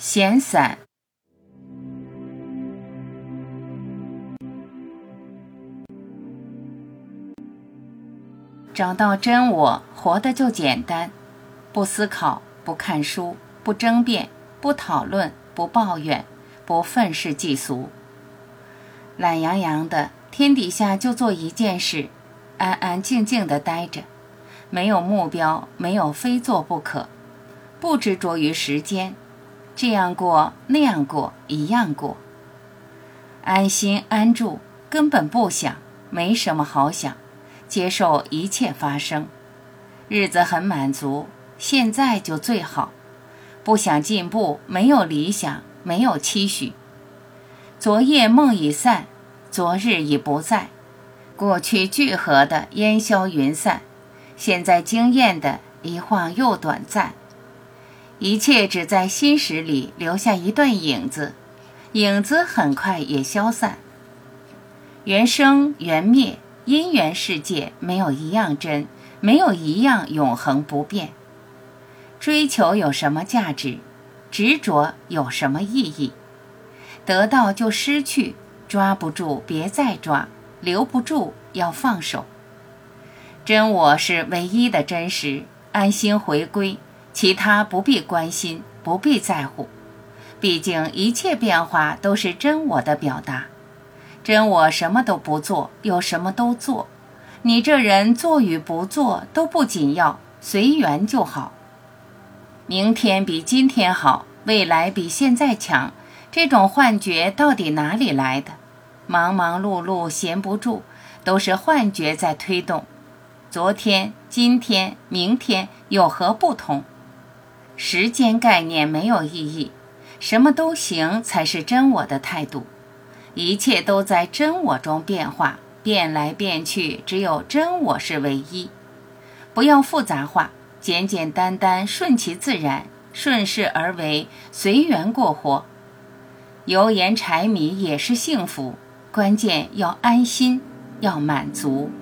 闲散。找到真我，活的就简单，不思考，不看书，不争辩，不讨论，不抱怨，不愤世嫉俗，懒洋洋的，天底下就做一件事，安安静静的待着，没有目标，没有非做不可，不执着于时间，这样过那样过一样过，安心安住，根本不想，没什么好想。接受一切发生，日子很满足，现在就最好。不想进步，没有理想，没有期许。昨夜梦已散，昨日已不在，过去聚合的烟消云散，现在惊艳的一晃又短暂。一切只在心识里留下一段影子，影子很快也消散。缘生缘灭。因缘世界没有一样真，没有一样永恒不变。追求有什么价值？执着有什么意义？得到就失去，抓不住别再抓，留不住要放手。真我是唯一的真实，安心回归，其他不必关心，不必在乎。毕竟一切变化都是真我的表达。真我什么都不做，又什么都做。你这人做与不做都不紧要，随缘就好。明天比今天好，未来比现在强。这种幻觉到底哪里来的？忙忙碌碌闲不住，都是幻觉在推动。昨天、今天、明天有何不同？时间概念没有意义，什么都行才是真我的态度。一切都在真我中变化，变来变去，只有真我是唯一。不要复杂化，简简单单，顺其自然，顺势而为，随缘过活。油盐柴米也是幸福，关键要安心，要满足。